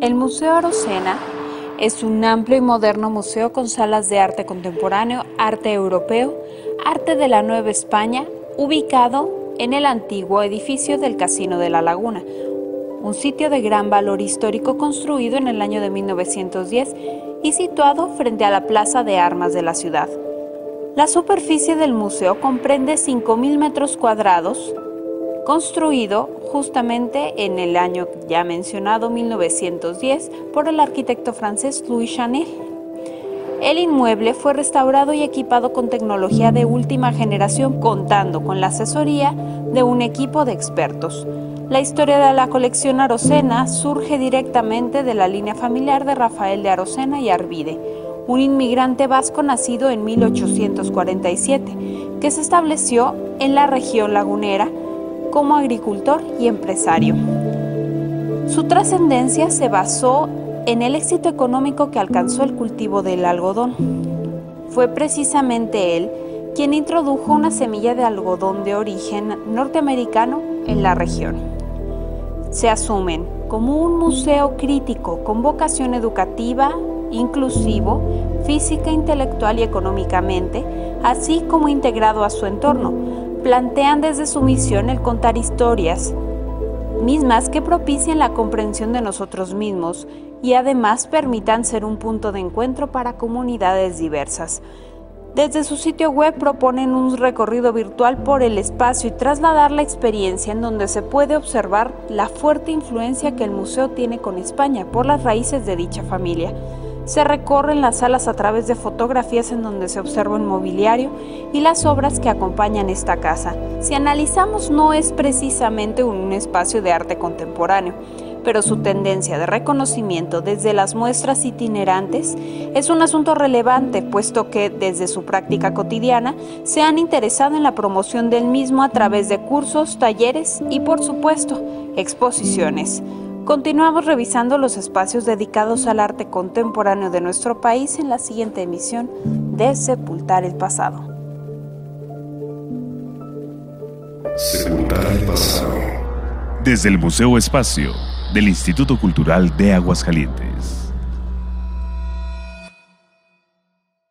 El Museo Arocena es un amplio y moderno museo con salas de arte contemporáneo, arte europeo, arte de la Nueva España, ubicado en el antiguo edificio del Casino de la Laguna, un sitio de gran valor histórico construido en el año de 1910 y situado frente a la Plaza de Armas de la ciudad. La superficie del museo comprende 5.000 metros cuadrados, construido justamente en el año ya mencionado 1910 por el arquitecto francés Louis Chanel. El inmueble fue restaurado y equipado con tecnología de última generación, contando con la asesoría de un equipo de expertos. La historia de la colección Arocena surge directamente de la línea familiar de Rafael de Arocena y Arvide, un inmigrante vasco nacido en 1847, que se estableció en la región lagunera como agricultor y empresario. Su trascendencia se basó en el éxito económico que alcanzó el cultivo del algodón. Fue precisamente él quien introdujo una semilla de algodón de origen norteamericano en la región. Se asumen como un museo crítico con vocación educativa, inclusivo, física, intelectual y económicamente, así como integrado a su entorno, plantean desde su misión el contar historias, mismas que propicien la comprensión de nosotros mismos y además permitan ser un punto de encuentro para comunidades diversas. Desde su sitio web proponen un recorrido virtual por el espacio y trasladar la experiencia en donde se puede observar la fuerte influencia que el museo tiene con España por las raíces de dicha familia. Se recorren las salas a través de fotografías en donde se observa el mobiliario y las obras que acompañan esta casa. Si analizamos no es precisamente un espacio de arte contemporáneo, pero su tendencia de reconocimiento desde las muestras itinerantes es un asunto relevante, puesto que desde su práctica cotidiana se han interesado en la promoción del mismo a través de cursos, talleres y por supuesto exposiciones. Continuamos revisando los espacios dedicados al arte contemporáneo de nuestro país en la siguiente emisión de Sepultar el Pasado. Sepultar el pasado. Desde el Museo Espacio del Instituto Cultural de Aguascalientes.